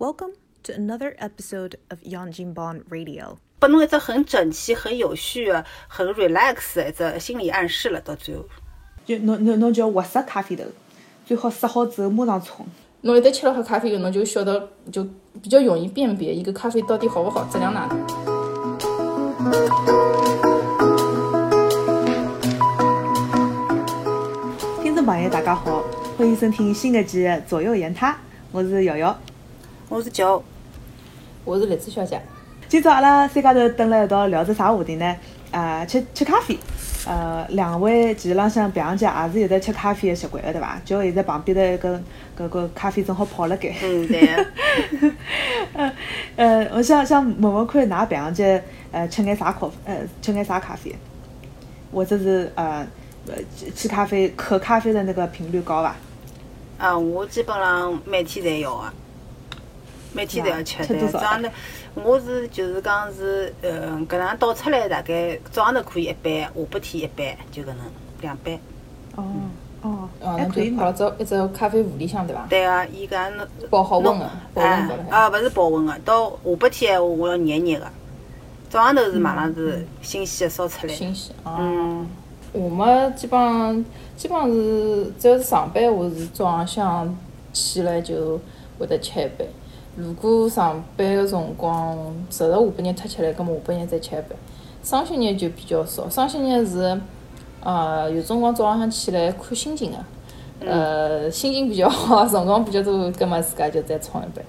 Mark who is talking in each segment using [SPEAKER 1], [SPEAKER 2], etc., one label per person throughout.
[SPEAKER 1] Welcome to another episode of Yang Jin Bon Radio.
[SPEAKER 2] 拨侬一只很整齐、很有序的、很 relax 的一只心理暗示了，到最后。
[SPEAKER 3] 就侬侬侬就要活塞咖啡豆，最好塞好之后马上冲。
[SPEAKER 4] 侬一旦吃了喝咖啡后，侬就晓得就比较容易辨别一个咖啡到底好不好，质量哪能。
[SPEAKER 3] 听众朋友大家好，欢迎收听新一季的左右言他，我是瑶瑶。
[SPEAKER 2] 我是九，
[SPEAKER 4] 我是栗子小姐。
[SPEAKER 3] 今朝阿拉三家头蹲辣一道聊着啥话题呢？呃，吃吃咖啡。呃，两位其实浪向平常间也是有得吃咖啡的习惯的，对伐？就现在旁边的一个搿个咖啡正好泡辣盖。
[SPEAKER 2] 嗯，对。
[SPEAKER 3] 呃呃，我想想问问看，㑚平常间呃吃眼啥咖呃吃眼啥咖啡？或者是呃呃吃咖啡喝咖啡的那个频率高伐？
[SPEAKER 2] 啊，我基本上每天侪要啊。每天都要吃的，早上头我是就是讲是，呃，搿能倒出来大概早上头可以一杯，下半天一杯，就搿能两杯。
[SPEAKER 3] 哦哦，
[SPEAKER 4] 还可以泡只一只咖啡壶里向对伐？
[SPEAKER 2] 对啊，伊搿侬
[SPEAKER 4] 保好温个，保温
[SPEAKER 2] 的。啊，勿是保温个，到下半天闲话我要热热个。早上头是马上是新鲜个烧出来。
[SPEAKER 4] 新鲜。嗯。我嘛基本上基本上是只要是上班，我是早浪向起来就会得吃一杯。如果上班个辰光实实下半日太吃力，葛末下半日再吃一杯。双休日就比较少，双休日是，呃，有辰光早浪向起来看心情个，呃，心情比较好，辰光比较多，葛末自家就再冲一杯。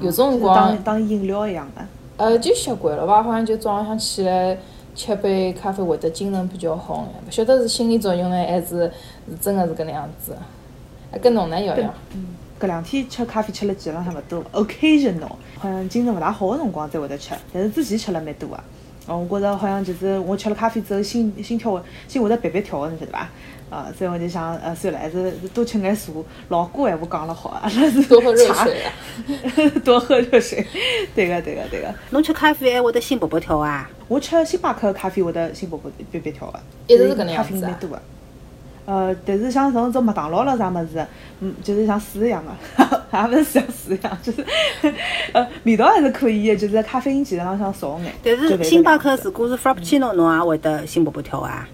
[SPEAKER 4] 有辰光
[SPEAKER 3] 当当饮料一样的。
[SPEAKER 4] 呃，就习惯了吧，好像就早浪向起来吃杯咖啡会得精神比较好眼，勿晓得是心理作用呢，还是是真个是搿能样子。还跟侬呢，瑶瑶。
[SPEAKER 3] 搿两天吃咖啡吃了基本浪向勿多，occasional，好像精神勿大好个辰光才会得吃，但是之前吃了蛮多个。哦，我觉着好像就是我吃了咖啡之后，心心跳心会得别别跳个，你晓得伐？啊，所以我就想，呃，算了，还是多吃眼茶。老古闲话讲了好，阿拉是
[SPEAKER 4] 多喝热水啊，
[SPEAKER 3] 多喝热水。对个，对个，对个。
[SPEAKER 2] 侬吃咖啡还会得心勃勃跳啊？
[SPEAKER 3] 我吃星巴克咖啡会得心勃勃别别跳个，
[SPEAKER 4] 一直是搿能样子
[SPEAKER 3] 啊。呃，但是像从种麦当劳了啥物事，嗯，就是像水一样的，也勿是像水一样，就是呃，味道还是可以的，就是咖啡因其实浪向少眼。
[SPEAKER 2] 但是星巴克如果是 Frappuccino，侬也会得心卜卜跳啊？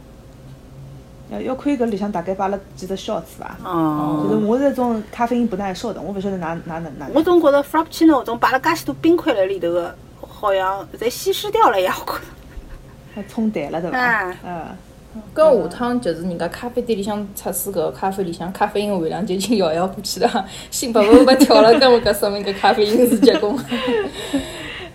[SPEAKER 3] 要要看搿里向大概摆了几只小子伐？
[SPEAKER 2] 哦。
[SPEAKER 3] 就是我是种咖啡因不耐受的，我勿晓得哪哪能哪。
[SPEAKER 2] 我总觉着 Frappuccino 种摆了介许多冰块辣里头个，好像侪稀释掉了呀，我觉着。
[SPEAKER 3] 还冲淡了对伐？嗯。
[SPEAKER 4] 跟下趟就是人家咖啡店里向测试搿咖啡里向咖啡因含量就已经遥遥过去了，心叭叭叭跳了，搿么搿说明搿咖啡因是结棍。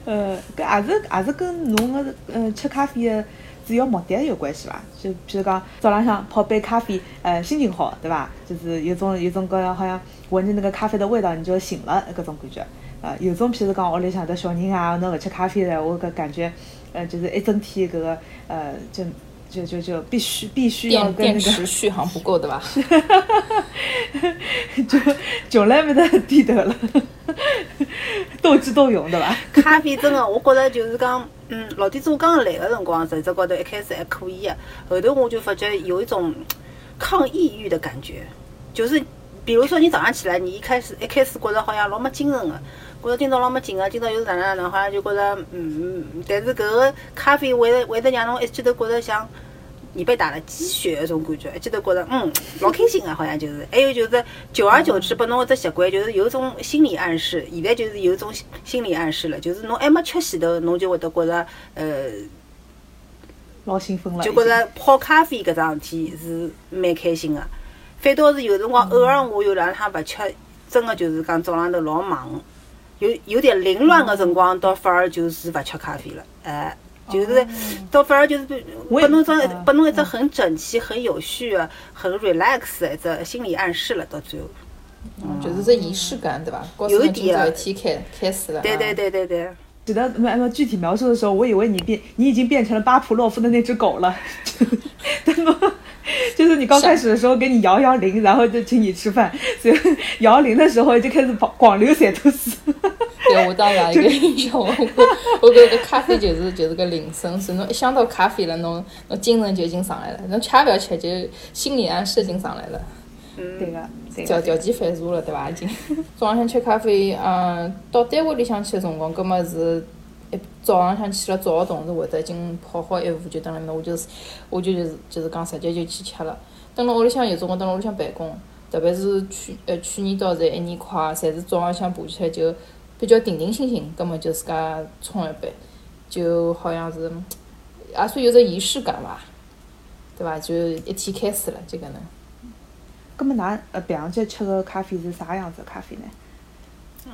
[SPEAKER 3] 呃，搿也是也是跟侬个呃吃咖啡的主要目的有关系伐？就譬如讲早浪向泡杯咖啡，呃，心情好，对伐？就是有种有种搿好像闻着那个咖啡的味道你就醒了搿种感觉。呃，有种譬如讲屋里向的小人啊，侬勿吃咖啡的，我搿感觉，呃，就是一整天搿个呃就。就就就必须必须要跟那个
[SPEAKER 4] 电池续航不够的吧？
[SPEAKER 3] 就从来没得低头了，斗智斗勇对吧？
[SPEAKER 2] 咖啡真的，我觉着就是讲，嗯，老弟子我刚来的辰光，实质高头一开始还可以的，后头我就发觉有一种抗抑郁的感觉，就是比如说你早上起来，你一开始一开始觉着好像老没精神的。觉着今朝老没劲个，今朝又是哪能哪能，好像就觉着，嗯嗯，但是搿个咖啡会会得让侬一记头觉着像你被打了鸡血那种感觉，一记头觉着嗯老开心个，好像就是。还有就是久而久之，拨侬一只习惯，就是有种心理暗示。现在就是有种心理暗示了，就是侬还没吃前头，侬就会得觉着呃
[SPEAKER 3] 老兴奋了，
[SPEAKER 2] 就觉着泡咖啡搿桩事体是蛮开心个。反倒是有辰光偶尔我有两趟勿吃，真个就是讲早浪头老忙。有有点凌乱的辰光，倒反而就是勿吃咖啡了，哎，就是倒反而就是拨侬只拨侬一只很整齐、很有序的、很 relax 的一只心理暗示了，到最后，
[SPEAKER 4] 嗯，就是这仪式感，对吧？
[SPEAKER 2] 有一点
[SPEAKER 4] 啊，天开开始了，
[SPEAKER 2] 对对对对对。
[SPEAKER 3] 记得按照具体描述的时候，我以为你变，你已经变成了巴甫洛夫的那只狗了？就是你刚开始的时候给你摇摇铃，然后就请你吃饭，所以摇铃的时候就开始跑广流血吐司。
[SPEAKER 4] 对，我当然一个印象，我我觉得咖啡就是就是个铃声，是侬一想到咖啡了，侬侬精神就已经上来了，侬吃不要吃就心理暗示已经上来了。
[SPEAKER 2] 嗯
[SPEAKER 3] 对个，对
[SPEAKER 4] 条
[SPEAKER 3] 个。
[SPEAKER 4] 条件反射了，对伐？已经。早浪向吃咖啡，嗯，到单位里向去个辰光，葛么是一早浪向起了早个同事会得已经泡好一壶，就等了面，我就是我就就是就是讲直接就去吃了。等了屋里向有辰光蹲辣屋里向办公，特别是去呃去年到现在一年快，侪是早浪向爬起来就比较定定心心，葛末就自家冲一杯，就好像是也算有只仪式感伐，对伐？就一天开始了，就搿能。
[SPEAKER 3] 葛么㑚呃平常节吃个咖啡是啥样子的咖啡呢？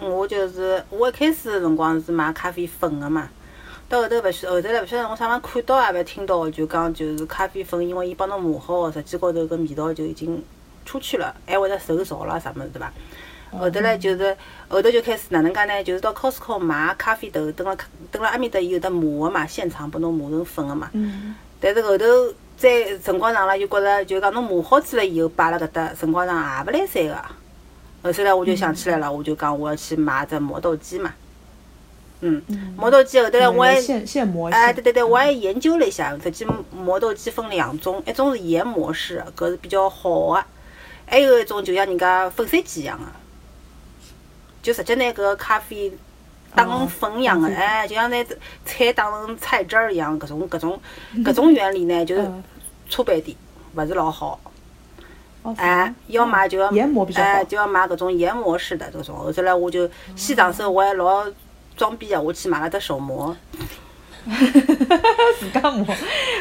[SPEAKER 2] 我就是我一开始辰光是买咖啡粉个嘛，到后头勿晓后头来勿晓得我啥地方看到也勿听到，就讲就是咖啡粉，因为伊帮侬磨好个，实际高头搿味道就已经出去了，还会得受潮啦啥物事对伐？后头来就是后头就开始哪能介呢？就是到 Costco 买咖啡豆，等了等辣埃面搭伊有得磨个嘛，现场拨侬磨成粉个嘛。
[SPEAKER 3] 嗯。
[SPEAKER 2] 但是后头再辰光长了，就觉着就讲侬磨好子了以后摆辣搿搭，辰光长也勿来三个。后头来我就想起来了，我就讲我要去买只磨豆机嘛。嗯，磨豆机后头来我还
[SPEAKER 3] 现现磨
[SPEAKER 2] 哎，对对对，我还研究了一下，实际磨豆机分两种，一种是研磨式，搿是比较好的，还有一种就像人家粉碎机一样的，就直接拿搿个咖啡打成粉一样的，哎，就像拿菜打成菜汁儿一样，搿种搿种 搿种原理呢，就是
[SPEAKER 3] 嗯
[SPEAKER 2] 差半点，勿是老好。
[SPEAKER 3] 哦，
[SPEAKER 2] 哎，要买就要
[SPEAKER 3] 研磨比较好
[SPEAKER 2] 哎，就要买搿种研磨式的这种。后头来我就先上手，我还老装逼的，我去买了只手磨。
[SPEAKER 3] 自家磨，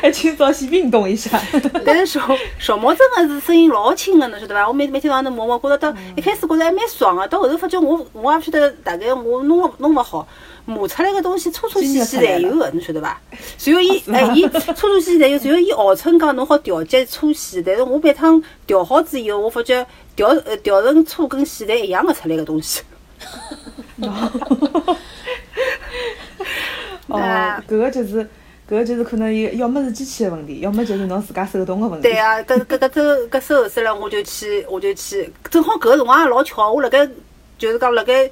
[SPEAKER 3] 还今朝先运动一下。
[SPEAKER 2] 但是手手磨真的是声音老轻的，侬晓得伐？我每每天晚上头磨磨，觉着到一开始觉着还蛮爽的，到后头发觉我我也勿晓得，大概我弄了弄勿好，磨出来个东西粗粗细细侪有个，侬晓得伐？随后伊哎伊粗粗细细侪有，随后伊号称讲侬好调节粗细，但是我每趟调好之以后，我发觉调呃调成粗跟细侪一样个出来个东西。
[SPEAKER 3] 哦，搿个就是，搿个就是可能有，要么是机器的问题，要么就是侬自家手动的问题。
[SPEAKER 2] 对啊，搿搿搿周搿周后头来，我就去我就去，正好搿个辰光也老巧，我辣盖就是讲辣盖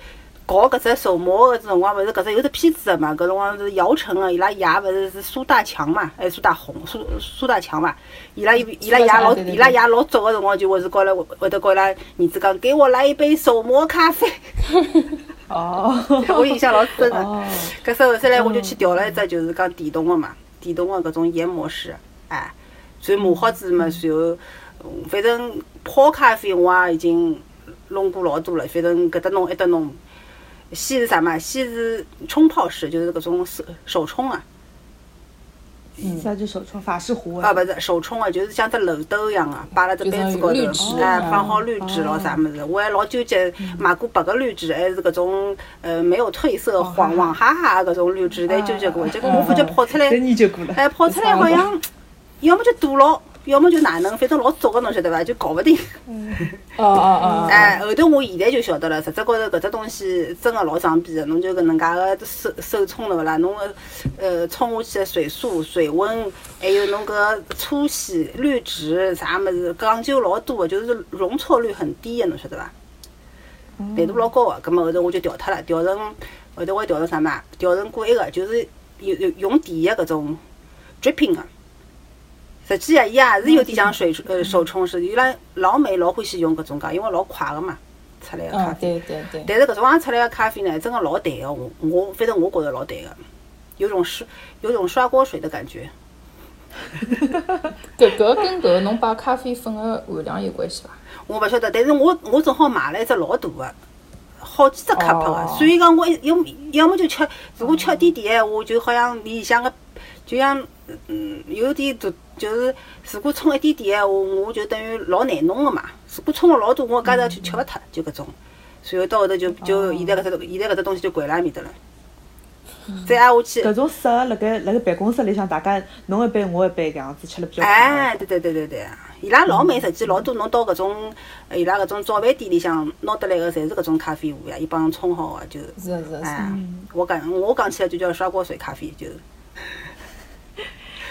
[SPEAKER 2] 搞搿只手模个辰光，勿是搿只有只片子个嘛，搿辰光是姚晨个，伊拉爷勿是是苏大强嘛，还是苏大红，苏苏大强嘛，伊拉伊伊拉爷老伊拉爷老早个辰光就会是告伊拉会得告伊拉儿子讲，给我来一杯手磨咖啡，
[SPEAKER 3] 哦。
[SPEAKER 2] 我印象老深个。
[SPEAKER 3] 哦。
[SPEAKER 2] 搿时候后来我就去调了一只，就是讲电动个嘛，电动个搿种研磨式，哎，所以磨好子嘛，然后，嗯反正泡咖啡我也已经弄过老多了，反正搿搭弄埃搭弄。先是啥嘛？先是冲泡式，就是搿种手手冲啊，
[SPEAKER 3] 啥叫手冲法式壶
[SPEAKER 2] 啊，勿是手冲啊，就是像只漏斗一样啊，摆辣只杯子高头哎，
[SPEAKER 4] 啊
[SPEAKER 2] 放好滤纸咯啥物事。我还老纠结，买过白个滤纸，还是搿种呃没有褪色、黄黄哈哈搿种滤纸，侪纠结过。结果我发觉泡出来。哎，泡出来好像 要么就堵牢，要么就哪能，反正老早个，侬晓得伐？就搞勿定。
[SPEAKER 4] 哦哦哦，
[SPEAKER 2] 哎，后头我现在就晓得了，实质高头搿只东西真个老装逼个，侬就搿能介个手手冲了勿啦？侬个呃冲下去个水速、水温，还有侬搿粗细、滤纸啥物事，讲究老多个，就是容错率很低个，侬晓得伐？难度老高个，葛末后头我就调脱了，调成后头我还调成啥嘛？调成过一个，就是有有用电个搿种 dripping 个。实际啊，伊也是有点像水呃手冲式，伊拉老美老欢喜用搿种介，因为老快个嘛，出来个咖
[SPEAKER 4] 嗯，
[SPEAKER 2] 啡。
[SPEAKER 4] 对对对，
[SPEAKER 2] 但是搿种样出来个咖啡呢，真个老淡个，我我反正我觉着老淡个，有种刷有种刷锅水的感觉。
[SPEAKER 4] 搿搿跟搿侬把咖啡粉个含量有关系伐？
[SPEAKER 2] 我勿晓得，但是我我正好买了一只老大个，好几只 cup 个，
[SPEAKER 4] 哦
[SPEAKER 2] 所以讲我一要么要么就吃，如果吃一点点闲话，就好像里向个就像嗯有点大，就是如果冲一点点闲话，我就等于老难弄个嘛。如果冲了老多，我搿搭就吃勿脱，就搿种。随后到后头就就现在搿只现在搿只东西就掼辣埃面搭了。再挨下去，
[SPEAKER 3] 搿种适合辣盖辣盖办公室里向，大家侬一杯我一杯搿样子吃了比较
[SPEAKER 2] 哎，对对对对对，伊拉老美实际老多，侬到搿种呃伊拉搿种早饭店里向拿得来个，侪是搿种咖啡壶呀，伊帮侬冲好个就。
[SPEAKER 4] 是是是，
[SPEAKER 2] 哎，我讲我讲起来就叫刷锅水咖啡，就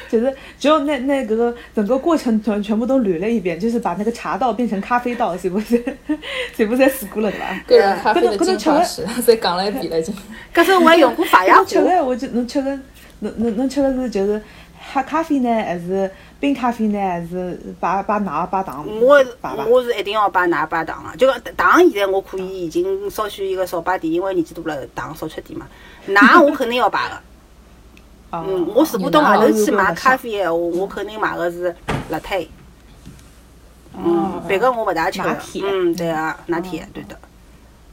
[SPEAKER 3] 就是只有那那搿个整个过程全全部都捋了一遍，就是把那个茶道变成咖啡道，是不是？是不是侪试过了对伐？
[SPEAKER 4] 个人咖啡的
[SPEAKER 3] 搿种
[SPEAKER 4] 进化史，再讲了一遍了已经。
[SPEAKER 2] 搿时候我还用过法雅壶
[SPEAKER 3] 侬吃，个我就侬吃个侬侬侬吃个是就是黑咖啡呢，还是冰咖啡呢，还是摆摆奶摆糖？
[SPEAKER 2] 我。我是一定要摆奶摆糖个，就讲糖现在我可以已经少许一个少摆点，因为年纪大了，糖少吃点嘛。奶我肯定要摆个。
[SPEAKER 3] 哦
[SPEAKER 2] 嗯，我如果到外头去买
[SPEAKER 3] 哦
[SPEAKER 2] 咖啡闲话，我肯定买个是拿铁。嗯，别个我勿大吃。嗯，对啊，拿铁，对的。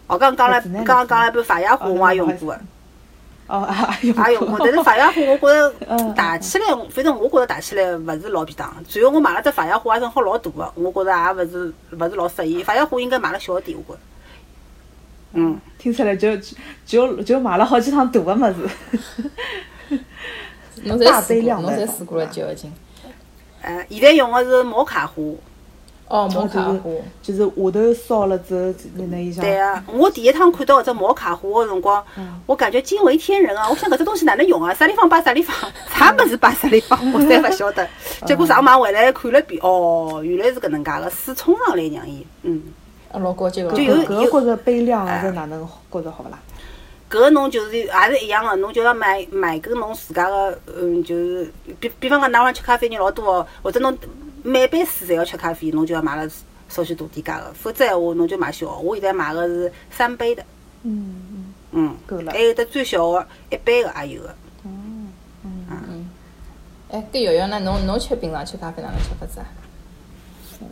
[SPEAKER 2] 哦，刚刚讲了，刚刚讲了一杯法压壶，我也用过的。
[SPEAKER 3] 哦，
[SPEAKER 2] 也用过，但是法压壶我觉
[SPEAKER 3] 嗯
[SPEAKER 2] 着打起来，反正我觉着打起来勿是老便当。随后我买了只法压壶，也正好老大个，我觉着也勿是勿是老适宜。法压壶应该买了小点，我觉着。嗯，
[SPEAKER 3] 听出来就就就买了好几趟大个物事。
[SPEAKER 4] 侬侪
[SPEAKER 3] 大
[SPEAKER 4] 试过，侬
[SPEAKER 3] 杯量的
[SPEAKER 4] 侪试过了几号斤？
[SPEAKER 2] 呃，现在用的是摩卡壶。
[SPEAKER 4] 哦，摩卡
[SPEAKER 3] 就是
[SPEAKER 4] 花。
[SPEAKER 3] 就是下头烧了之后，那那一像
[SPEAKER 2] 对啊，我第一趟看到搿只摩卡壶的辰光，我感觉惊为天人啊！我想搿只东西哪能用啊？啥地方摆啥地方，啥物事摆啥地方，我侪勿晓得。结果上网回来看了遍，哦，原来是搿能介个，水冲上来让伊，嗯，
[SPEAKER 4] 啊，老高级个。
[SPEAKER 2] 就有
[SPEAKER 3] 搿个觉着杯量是哪能觉着好勿啦？
[SPEAKER 2] 搿个侬就是也是一样个，侬就要买买跟侬自家个，嗯，就是比比方讲，㑚屋里吃咖啡人老多哦，或者侬每杯水侪要吃咖啡，侬就要买了稍许大点价个，否则闲话侬就买小个。我现在买个是三杯的，
[SPEAKER 3] 嗯嗯，
[SPEAKER 2] 嗯，
[SPEAKER 3] 够了
[SPEAKER 2] 还。有得最小个一杯个也有个。
[SPEAKER 4] 嗯嗯嗯哎，搿瑶瑶呢？侬侬吃平常吃咖啡哪能吃法子啊？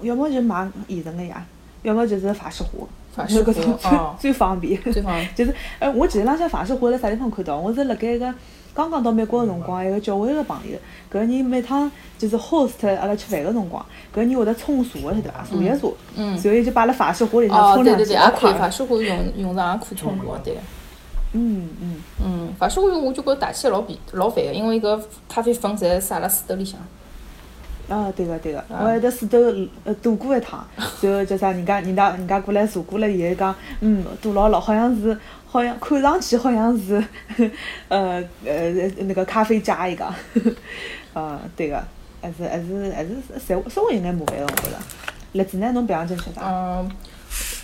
[SPEAKER 3] 要么就买现成个呀，要么就是法式花。
[SPEAKER 4] 法式花
[SPEAKER 3] 搿种最
[SPEAKER 4] 哦
[SPEAKER 3] 最方便。
[SPEAKER 4] 最方便
[SPEAKER 3] 就是，哎，我记得浪向法式花辣啥地方看到？我是辣盖一个刚刚到美国个辰光，一个教会个朋友，搿个人每趟就是 host 阿拉吃饭个辰光，搿个人会得冲茶个，晓得伐？茶叶茶，
[SPEAKER 4] 嗯
[SPEAKER 3] 然后伊就摆辣法式花里向
[SPEAKER 4] 哦，
[SPEAKER 3] 冲两记，
[SPEAKER 4] 对对对，也可以。法式花用用上也可以冲茶，对个。
[SPEAKER 3] 嗯嗯，
[SPEAKER 4] 嗯，法式花我就觉着打起来老便老烦个，因为搿咖啡粉侪撒辣水斗里向。
[SPEAKER 3] 啊，对个对个，我还得四周呃躲过一趟，然后叫啥？人家人家人家过来查过了以后讲，嗯，躲牢了，好像是好像看上去好像是，呃呃那个咖啡家伊讲，啊对个，还是还是还是稍稍微有眼麻烦个，我觉着。栗子呢，侬平常经吃啥？
[SPEAKER 4] 嗯，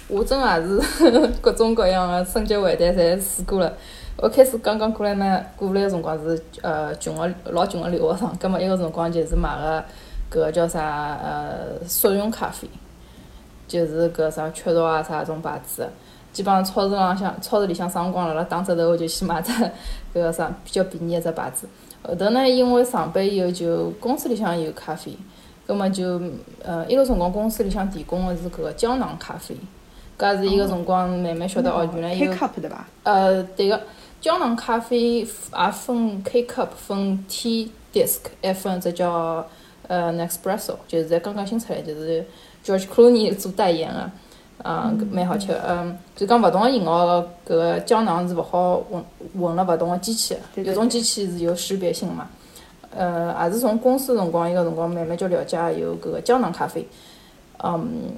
[SPEAKER 4] 我真也是 各种各样的升级换代侪试过了。我开始刚刚过来呢，过来个辰光是呃穷个老穷个留学生，葛末一个辰光就是买个搿个叫啥呃速溶咖啡，就是搿啥雀巢啊啥种牌子的。基本上超市浪向超市里向上光了，辣打折头我就去买只搿个啥比较便宜一只牌子。后头呢，因为上班以后就公司里向有咖啡，葛末就呃一个辰光公司里向提供个是搿个胶囊咖啡，搿也是一个辰光慢慢晓得哦，原来
[SPEAKER 3] K
[SPEAKER 4] 有
[SPEAKER 3] cup 对伐？
[SPEAKER 4] 呃，对个，胶囊咖啡也分 K cup，分 T disc，还分只叫呃 Nespresso，就是在刚刚新出来，就是 George Clooney 做代言的，啊，搿蛮好吃个。嗯，就讲勿同个型号个搿个胶囊是勿好混混了勿同个机器有种机器是有识别性嘛。呃，也是从公司辰光一个辰光慢慢就了解有搿个胶囊咖啡，嗯。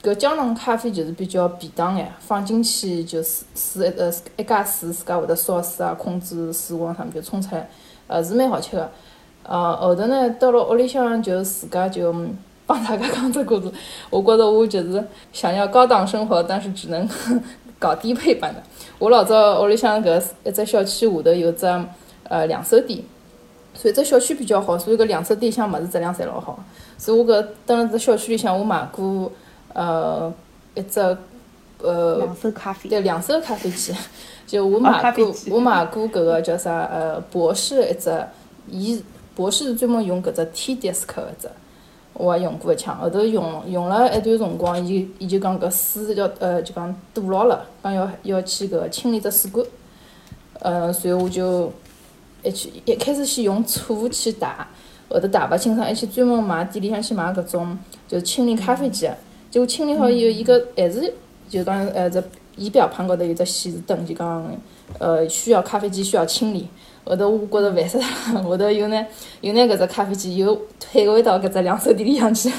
[SPEAKER 4] 搿胶囊咖啡就是比较便当眼，放进去就水水呃一加水，自家会得烧水啊，控制水温啥物就冲出来，呃是蛮好吃个。呃后头呢，到了屋里向就自家就嗯帮大家讲只故事。我觉着我就是想要高档生活，但是只能搞低配版的。我老早屋里向搿一只小区下头有只呃两手店，所以只小区比较好，所以搿两手店里向物事质量侪老好。所以我搿蹲辣只小区里向，我买过。呃，一只呃，
[SPEAKER 3] 两手咖啡。
[SPEAKER 4] 对，两手咖啡机，就我买过，我买过搿个叫啥呃，博士一只，伊博士是专门用搿只 T disc 个只，我也用过一枪，后头用用了一段辰光，伊伊就讲搿水要呃就讲堵牢了，讲要要去搿清理只水管，呃，随后我就一去一开始先用醋去打，后头打勿清爽，还去专门买店里向去买搿种就是清理咖啡机。结果清理好以后，伊个还是就讲呃，这仪表盘高头有只显示灯，就讲呃需要咖啡机需要清理。后头我觉着烦死了，后头又拿又拿搿只咖啡机又退回到搿只两手店里向去。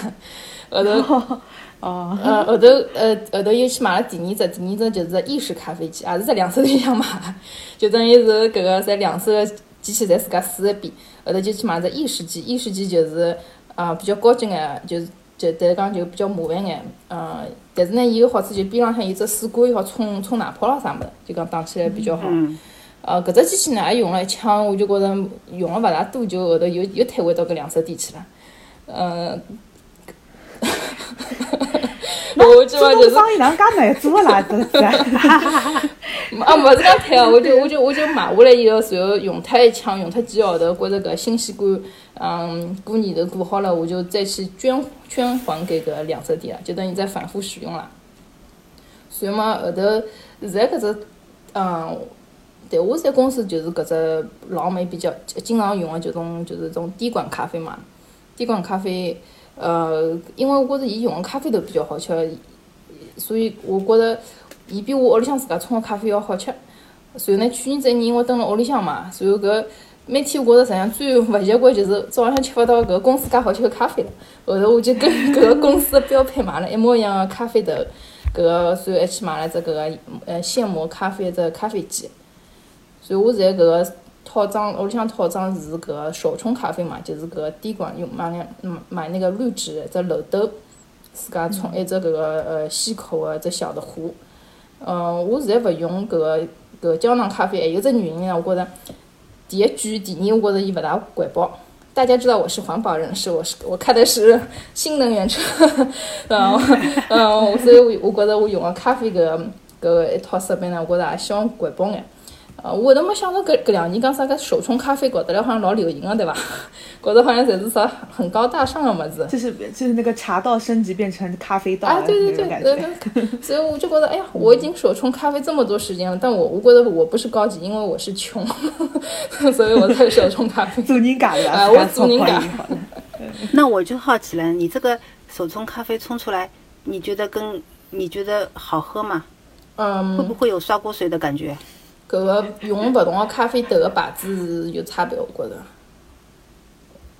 [SPEAKER 4] 后头
[SPEAKER 3] 哦，
[SPEAKER 4] 呃后头呃后头又去买了第二只，第二只就是意式咖啡机，也 是在两手店里向买，就等于是搿个在两手个机器侪自家试一遍。后头就去买只意式机，意式机就是啊、比较高级眼，就是。就但是讲就比较麻烦眼，嗯，但是呢，伊个好处就边浪向有只水管，又好冲冲奶泡咯啥物事，就讲打起来比较好。
[SPEAKER 2] 嗯，
[SPEAKER 4] 呃，搿只机器呢也用了一枪，我就觉着用了勿大多久，后头又又退回到搿两手店去了。嗯，我基本就是
[SPEAKER 3] 生意哪能介难做啦？真是。
[SPEAKER 4] 啊，勿是讲退哦，我就我就我就买下来以后，随后用脱一枪，用脱几个号头，觉着搿新鲜感，嗯，过年头过好了，我就再去捐捐还给搿两手店了，就等于再反复使用了。所以嘛，后头现在搿只，嗯，对我在公司就是搿只老美比较经常用的，就种就是种滴管咖啡嘛。滴管咖啡，呃，因为我觉着伊用的咖啡豆比较好吃，所以我觉着伊比我屋里向自家冲的咖啡要好吃。所以呢，去年这年我蹲辣屋里向嘛，所以搿每天我觉着实际上最勿习惯就是早浪向吃勿到搿公司介好吃的咖啡了。后头我就跟搿个公司的标配买了一模一样的咖啡豆，搿个所以还去买了只搿个呃现磨咖啡只咖啡机。所以我现在搿个套装屋里向套装是搿个手冲咖啡嘛，就是搿个滴管用买两嗯买那个滤纸只漏斗，自家冲一只搿个呃吸口的只小的壶。嗯，我现在勿用搿个搿个胶囊咖啡，还有只原因呢，我觉着第一句，第二我觉着伊勿大环保。大家知道我是环保人士，我是我开的是新能源车，嗯 嗯，所以我我觉着我用个咖啡搿个搿个一套设备呢，我觉着也希望环保眼。呃，我都没想到搿搿两年讲啥个手冲咖啡搞得来好像老流行个，对伐？搞得好像侪是啥很高大上的么子。
[SPEAKER 3] 就是就是那个茶道升级变成咖啡道
[SPEAKER 4] 啊，对对对 所以我就觉得，哎呀，我已经手冲咖啡这么多时间了，但我我觉得我不是高级，因为我是穷，所以我才手冲咖啡。
[SPEAKER 3] 做人家的
[SPEAKER 4] 啊我做人家
[SPEAKER 2] 那我就好奇了，你这个手冲咖啡冲出来，你觉得跟你觉得好喝吗？嗯会
[SPEAKER 4] 嗯，
[SPEAKER 2] 不会有刷锅水的感觉？
[SPEAKER 4] 搿个用勿同个咖啡豆个牌子是有差别，我觉着。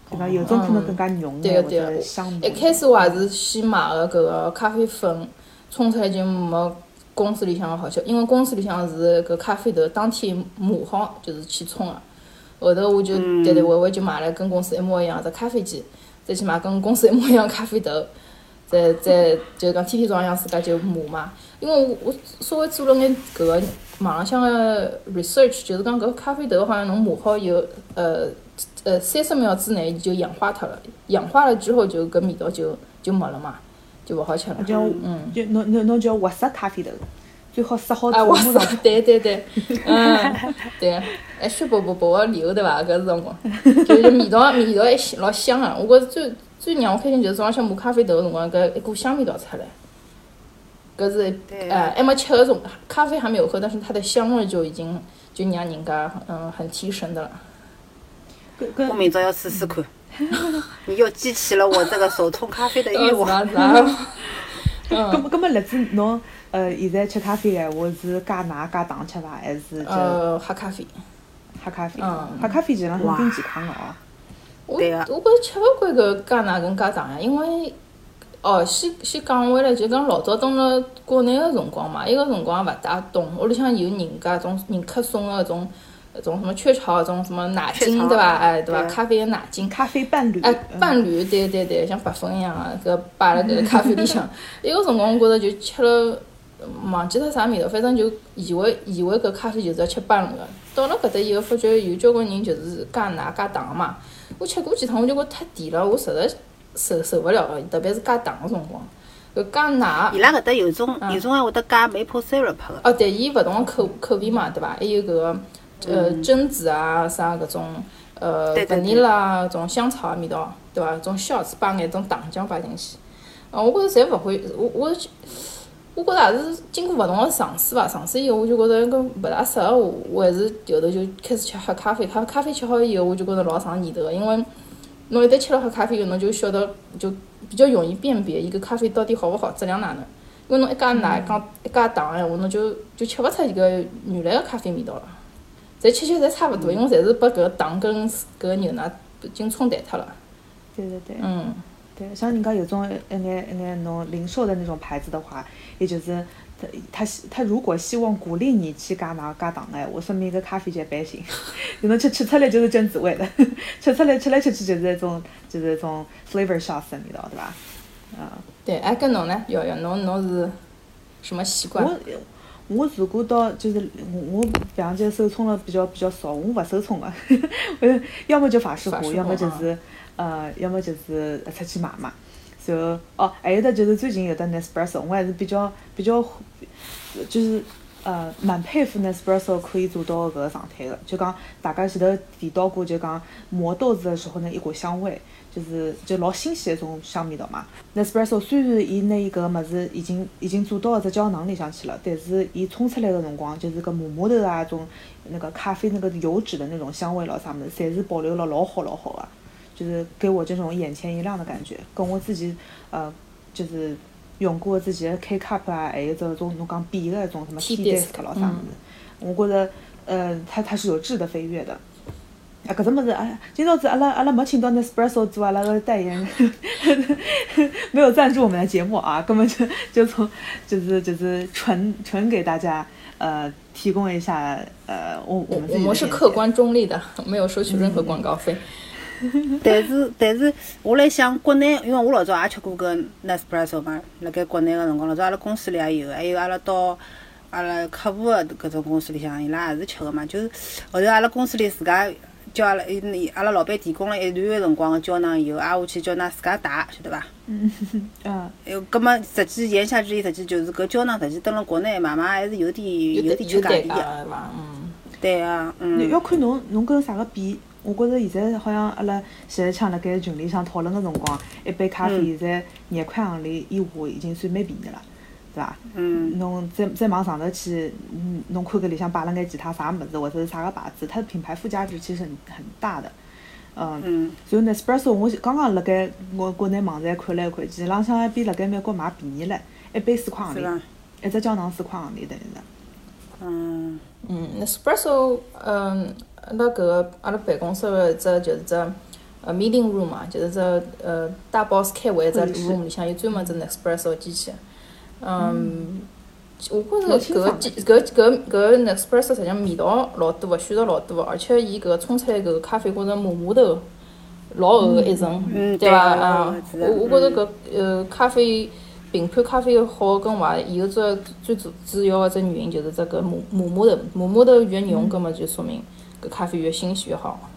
[SPEAKER 3] 对伐？有种可能更加浓
[SPEAKER 4] 嗯对个对个
[SPEAKER 3] 者香
[SPEAKER 4] 一。开始我也是先买个搿个咖啡粉，冲出来就没公司里向个好吃，因为公司里向是搿咖啡豆当天磨好就是去冲个。后头我就
[SPEAKER 2] 嗯
[SPEAKER 4] 来来回回就买了跟公司一模一样只咖啡机，再去买跟公司一模一样的咖啡豆，再再就讲天天早浪向自家就磨嘛。因为我我稍微做了眼搿个网浪向的 research，就是讲搿咖啡豆好像侬磨好以后，呃呃三十秒之内就氧化脱了，氧化了之后就搿味道就就没了嘛，就勿好吃了。
[SPEAKER 3] 就
[SPEAKER 4] 嗯。
[SPEAKER 3] 就侬侬侬就要活塞咖啡豆，最好塞好
[SPEAKER 4] 啊，我
[SPEAKER 3] 做马
[SPEAKER 4] 对对对，嗯，对，还需拨拨拨我理由对伐？搿是辰光，就是味道味道还香老香啊！我觉着最最让我开心就是早浪向磨咖啡豆个辰光，搿一股香味道出来。搿是
[SPEAKER 2] 对
[SPEAKER 4] 呃还没吃的种咖啡还没有喝，但是它的香味就已经就让人家嗯很提神的了。
[SPEAKER 3] 搿搿
[SPEAKER 2] 我明朝要试试看。你又激起了我这个手冲咖啡的欲望。
[SPEAKER 4] 啊 是啊，嗯
[SPEAKER 3] 搿么搿么栗子侬呃现在吃咖啡闲话是加奶加糖吃伐？还是就
[SPEAKER 4] 呃黑咖啡。
[SPEAKER 3] 黑咖啡？
[SPEAKER 4] 嗯
[SPEAKER 3] 黑咖啡基本上
[SPEAKER 2] 哇
[SPEAKER 3] 很更健康个哦。
[SPEAKER 4] 我
[SPEAKER 2] 对啊
[SPEAKER 4] 我觉着吃勿惯搿加奶跟加糖呀，因为哦，先先讲回来，就讲老早蹲辣国内个辰光嘛，伊个辰光也勿大懂，屋里向有人家种人客送个种种什么雀巢种什么奶精对伐？哎对伐？咖啡个奶精。
[SPEAKER 3] 咖啡伴侣。
[SPEAKER 4] 哎，
[SPEAKER 3] 嗯
[SPEAKER 4] 伴侣，对对对，像白粉一样个，搿摆辣搿个咖啡里向。伊个辰光我觉着就吃了，忘记脱啥味道，反正就以为以为搿咖啡就是要吃伴侣个。到了搿搭以后，发觉有交关人就是加奶加糖嘛。我吃过几趟，我就觉得太甜了，我实在受受勿了个，特别是加糖个辰光。搿加奶
[SPEAKER 2] 伊，拉搿搭有种
[SPEAKER 4] 嗯
[SPEAKER 2] 有种还会得加 maple syrup 个。
[SPEAKER 4] 哦对，伊勿同个口口味嘛，对伐？还有搿个呃榛子啊，啥搿种呃 vanilla 种香草个味道，对伐？种 shots 摆眼种糖浆摆进去，呃，我觉着侪勿会，我我我觉着也是经过勿同个尝试伐，尝试以后我就觉着搿勿大适合我，我还是后头就开始吃黑咖啡，咖咖啡吃好以后，我就觉着老上瘾头个，因为侬一旦吃了喝咖啡以后，侬就晓得就比较容易辨别一个咖啡到底好勿好，质量哪能。因为侬一加奶、加一加糖闲话，侬就就吃勿出一个原来个咖啡味道了。侪吃吃侪差勿多，因为侪是把搿个糖跟搿个牛奶已经冲淡脱了。
[SPEAKER 3] 对对对。
[SPEAKER 4] 嗯，
[SPEAKER 3] 对，像人家有种一眼一眼侬零售的那种牌子的话，也就是他他希他如果希望鼓励你去加奶加糖哎，我说明一个咖啡就一般性，有侬吃吃出来就是榛子味的，吃出来吃来吃去就是一种就是一种 flavor shots 的味道，对吧？啊、
[SPEAKER 4] 对，哎，跟侬呢？瑶瑶，侬侬是什么习惯？
[SPEAKER 3] 我我如果到就是我我平常就手冲了比较比较少，我勿手冲个，我要么就法式壶，
[SPEAKER 4] 法式壶
[SPEAKER 3] 要么就是呃，要么就是出去买嘛。就哦，还有的就是最近有的 Nespresso，我还是比较比较就是呃蛮佩服 Nespresso 可以做到搿个状态的。就讲大家前头提到过，就讲磨豆子的时候呢，一股香味，就是就老新鲜的种香味道嘛。Nespresso 虽然伊拿伊搿个物事已经已经做到搿只胶囊里向去了，但是伊冲出来的辰光，就是搿磨磨头啊，种那个咖啡那个油脂的那种香味咯啥物事，侪是保留了老好老好个。就是给我这种眼前一亮的感觉，跟我自己呃，就是用过自己的 K cup 啊，还有这种侬讲扁的那种什么 T disc 咯啥物事，我觉着呃，它它是有质的飞跃的。啊，搿只物事，哎，今朝子阿拉阿拉没请到 Nespresso 做阿拉个代言，没有赞助我们的节目啊，根本就就从就是就是纯纯给大家呃提供一下呃我我们
[SPEAKER 4] 我们是客观中立的，没有收取任何广告费。
[SPEAKER 2] 但 是但是，我来想国内，因为我老早也吃过搿 Nespresso 嘛，辣盖国内个辰光，老早阿拉公司里也有，还有阿拉到阿拉客户个搿种公司里向，伊拉也是吃个嘛。就是后头阿拉公司里自家叫阿拉，阿拉老板提供了一段个辰光个胶囊以后，挨下去叫㑚自家带，晓得伐？
[SPEAKER 3] 嗯嗯。
[SPEAKER 2] 哎，葛末实际言下之意，实际就是搿胶囊实际蹲辣国内买卖还是有点
[SPEAKER 4] 有
[SPEAKER 2] 点吃价钿个。
[SPEAKER 4] 嗯。
[SPEAKER 2] 对啊，嗯。
[SPEAKER 3] 要看侬侬跟啥个比。我觉着现在好像阿拉前一腔辣盖群里向讨论个辰光，一杯咖啡现在廿块行钿以下已经算蛮便宜了，对伐？
[SPEAKER 2] 嗯。
[SPEAKER 3] 侬再再往上头去，嗯，侬看搿里向摆了眼其他啥物事，或者是啥个牌子，它的品牌附加值其实很很大的。嗯。
[SPEAKER 2] 嗯。
[SPEAKER 3] 然后 Nespresso，我刚刚辣盖我国内网站看了一看，其实浪向还比辣盖美国买便宜唻，一杯四块行钿，一只胶囊四块行钿等于是。
[SPEAKER 2] 嗯。
[SPEAKER 4] 嗯，Nespresso，嗯。辣搿个阿拉办公室个一只就是只呃 meeting room 嘛，就是只呃大 boss 开会只 room 里向有专门只 Nespresso 机器。嗯，我觉着搿个机搿搿搿 Nespresso 实际上味道老多个，选择老多个，而且伊搿个冲出来搿个咖啡觉着磨磨头，老厚个一层，对伐？啊，我我觉着搿呃咖啡评判咖啡好跟坏，有只最主主要个只原因就是只搿磨磨磨头，磨磨头越浓，葛末就说明。个咖啡越新鲜越好。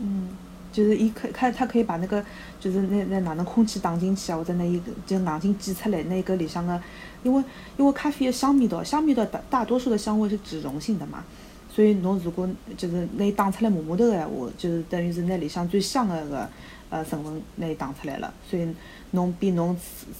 [SPEAKER 3] 嗯，就是伊可它它可以把那个就是那那哪能空气打进去啊，或者那一个就硬劲挤出来，那个里向个，因为因为咖啡的香味道，香味道大大多数的香味是脂溶性的嘛，所以侬如果就是拿伊打出来磨磨头个闲话，就是等于是那里向最香个个呃成分拿伊打出来了，所以侬比侬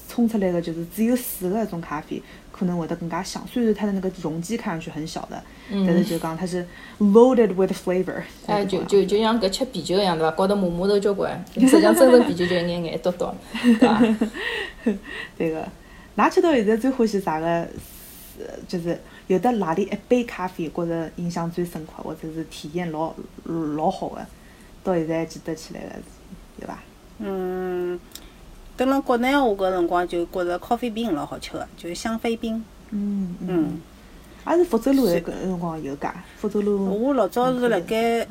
[SPEAKER 3] 冲出来个就是只有水个一种咖啡。可能会得更加香，虽然它的那个容积看上去很小的，但是就讲它是 loaded with flavor。
[SPEAKER 4] 哎，就就就像搿吃啤酒一样，对伐？搞得麻麻头交关，实际上真正啤酒就一眼眼一多多，对伐？
[SPEAKER 3] 对个，㑚吃到现在最欢喜啥个？就是有的哪里一杯咖啡，觉着印象最深刻，或者是体验老老好的，到现在还记得起来个，对伐？
[SPEAKER 2] 嗯。等辣国内话搿辰光就觉着咖啡冰老好吃个，就是香妃冰。
[SPEAKER 3] 嗯嗯。也是福州路搿辰光有家，福州路。
[SPEAKER 2] 我老早是辣盖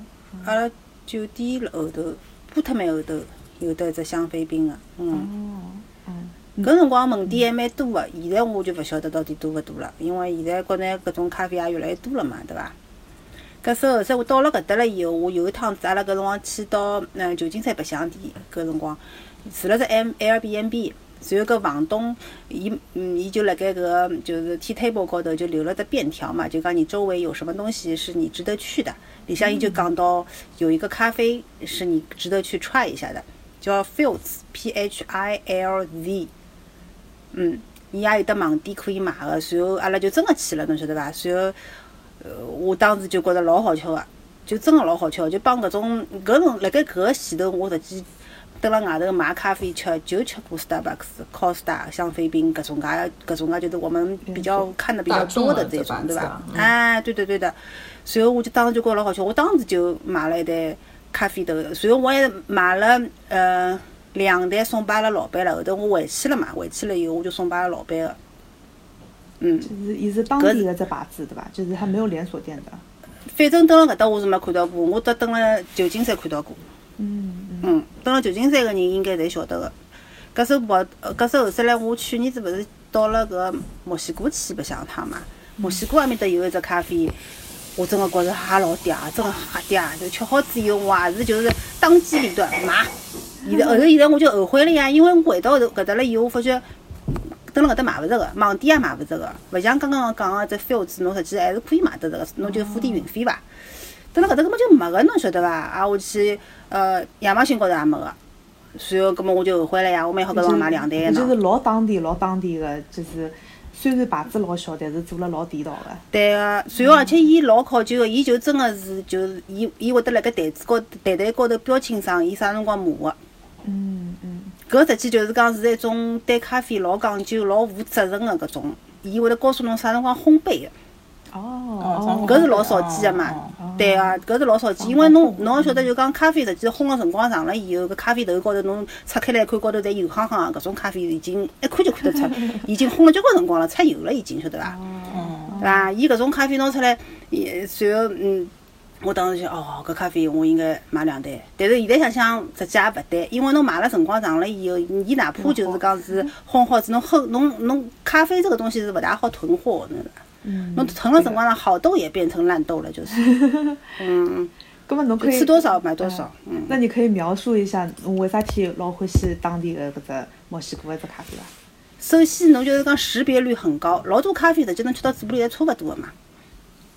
[SPEAKER 2] 阿拉酒店后头，波特曼后头有得一只香妃冰个。嗯。
[SPEAKER 3] 哦。嗯。
[SPEAKER 2] 搿辰光门店还蛮多个，现在我就勿晓得到底多勿多了，因为现在国内搿种咖啡也越来越多了嘛，对伐？搿时候，我到了搿搭了以后，我有一趟子阿拉搿辰光去到嗯旧金山白相店，搿辰光。住了只 M Airbnb，随后搿房东，伊嗯，伊就辣盖搿个就是 T table 高头就留了只便条嘛，就讲你周围有什么东西是你值得去的。李湘伊就讲到有一个咖啡是你值得去 try 一下的，叫 Fields P H I L Z。嗯，伊也有得网店可以买个，随后阿拉就真个去了，侬晓得伐？随后，呃，我当时就觉着老好吃个，就真个老好吃，就帮搿种搿种辣盖搿个前头，我实际。蹲辣外头买咖啡吃，就吃过 Starbucks、Costa、香妃冰，搿种介搿种介就是我们比较看的比较多的这种，对伐？哎，对的对的。随后我就当时就觉着老好笑，我当时就买了一袋咖啡豆，随后我还买了呃两袋送拨阿拉老板了。后头我回去了嘛，回去了以后我就送拨阿拉老板个。嗯。
[SPEAKER 3] 就是伊是当地的只牌子对伐？就是还没有连锁店的。
[SPEAKER 2] 反正蹲辣搿搭我是没看到过，我只蹲辣旧金山看到过。
[SPEAKER 3] 嗯。
[SPEAKER 2] 嗯，蹲辣旧金山个人应该侪晓得个。搿首跑，搿首后首来，我去年子勿是到了搿墨西哥去白相趟嘛？墨西哥埃面搭有一只咖啡，我真个觉着哈老嗲，真个哈嗲。就吃好之以后，我也是就是当机立断买。现在后头现在我就后悔了呀，因为我回到搿搭了以后，我发觉蹲辣搿搭买勿着个，网店也买勿着个。勿像刚刚讲个只 Fields，侬实际还是可以买得着个，侬就付点运费伐。蹲辣搿搭根本就没个，侬晓得伐？啊，我去呃亚马逊高头也没个。随后，搿么我就后悔了呀，我蛮好搿辰光买两袋呢。
[SPEAKER 3] 就是老当地、老当地个，就是虽然牌子老小，但是做了老地道个。
[SPEAKER 2] 对个，随后而且伊老考究个，伊就真个是就是伊伊会得辣盖袋子高袋袋高头标清爽，伊啥辰光磨个。
[SPEAKER 3] 嗯嗯。
[SPEAKER 2] 搿实际就是讲是一种对咖啡老讲究、老负责任个搿种，伊会得告诉侬啥辰光烘焙个。
[SPEAKER 3] 哦，
[SPEAKER 2] 搿是老少见个嘛，对个，搿是老少见，因为侬侬要晓得，就讲咖啡实际烘个辰光长了以后，搿咖啡豆高头侬拆开来看，高头侪油夯夯个，搿种咖啡已经一看就看得出，已经烘了交关辰光了，出油了已经，晓得伐？对伐？伊搿种咖啡拿出来，随后嗯，我当时想哦，搿咖啡我应该买两袋，但是现在想想，实际也勿对，因为侬买了辰光长了以后，伊哪怕就是讲是烘好子，侬喝侬侬咖啡这个东西是勿大好囤货的。侬囤了辰光，好豆也变成烂豆了，就是。嗯。
[SPEAKER 3] 那么侬可以
[SPEAKER 2] 吃多少买多少。嗯。
[SPEAKER 3] 那你可以描述一下，侬为啥体老欢喜当地的搿只墨西哥搿只咖啡伐？
[SPEAKER 2] 首先，侬就是讲识别率很高，老多咖啡实际侬吃到嘴巴里侪差勿多个嘛，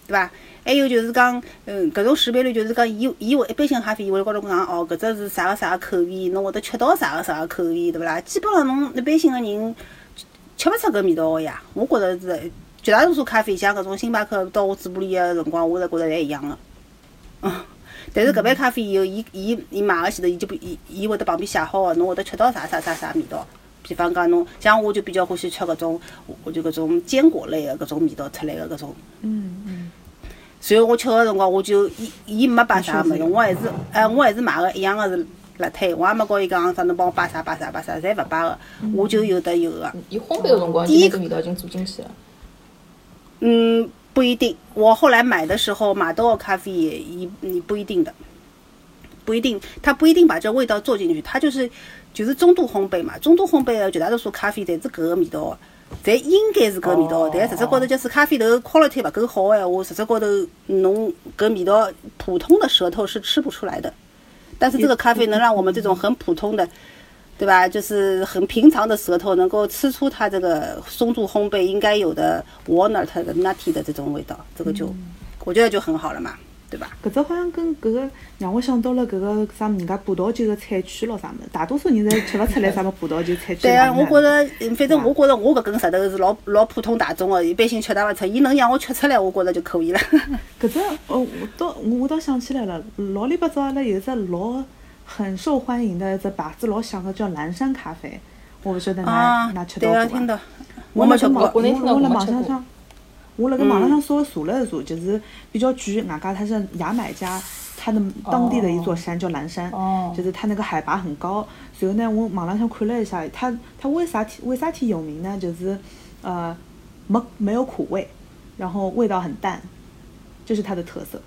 [SPEAKER 2] 对伐？还有就是讲，嗯，搿种识别率就是讲，伊伊会一般性咖啡，伊会高头讲哦，搿只是啥个啥个口味，侬会得吃到啥个啥个口味，对勿啦？基本上侬一般性个人吃勿出搿味道个呀，我觉着是。绝大多数咖啡像搿种星巴克到我嘴巴里个辰光，我侪觉着侪一样个。嗯，但是搿杯咖啡以后，伊伊伊买个前头，伊就不伊伊会得旁边写好个，侬会得吃到啥啥啥啥味道。比方讲侬，像我就比较欢喜吃搿种，我就搿种坚果类个搿种味道出来个搿种。
[SPEAKER 3] 嗯嗯。
[SPEAKER 2] 随后我吃个辰光，我就伊伊没摆啥物事，我还是哎我还是买个一样个是辣推，我也没告伊讲啥侬帮我摆啥摆啥摆啥，侪勿摆个，我就有得有个。
[SPEAKER 4] 伊烘焙个辰光，第一个味道已经做进去了。
[SPEAKER 2] 嗯，不一定。我后来买的时候，马豆尔咖啡也一你不一定的，不一定，他不一定把这味道做进去，他就是就是中度烘焙嘛。中度烘焙的绝大多数咖啡侪是搿个味道，侪应该是搿个味道。但实质高头，就是咖啡豆 quality 勿够好个闲话，实质高头侬搿味道普通的舌头是吃不出来的。但是这个咖啡能让我们这种很普通的。对吧？就是很平常的舌头能够吃出它这个松度烘焙应该有的 walnut 的 nutty 的这种味道，这个就我觉得就很好了嘛，对吧？
[SPEAKER 3] 搿只好像跟搿个让我想到了搿个啥人家葡萄酒的产区咯啥物事，大多数人侪吃勿出来啥么葡萄酒产区。
[SPEAKER 2] 对啊，我觉着，反正我觉着我搿根舌头是老老普通大众的，一般性吃大勿出，伊能让我吃出来，我觉着就可以了。
[SPEAKER 3] 搿只哦，我倒我倒想起来了，老里八早阿拉有只老。很受欢迎的这牌子老响的叫蓝山咖啡，我不晓得哪哪吃到过
[SPEAKER 2] 吧？
[SPEAKER 3] 我没吃
[SPEAKER 2] 过。
[SPEAKER 3] 我我辣网上上，我辣个网上稍微查了一查，就是比较贵，外加它是牙买加，它的当地的一座山叫蓝山，就是它那个海拔很高。然后呢，我网上看了一下，它它为啥体为啥体有名呢？就是呃没没有苦味，然后味道很淡，这是它的特色。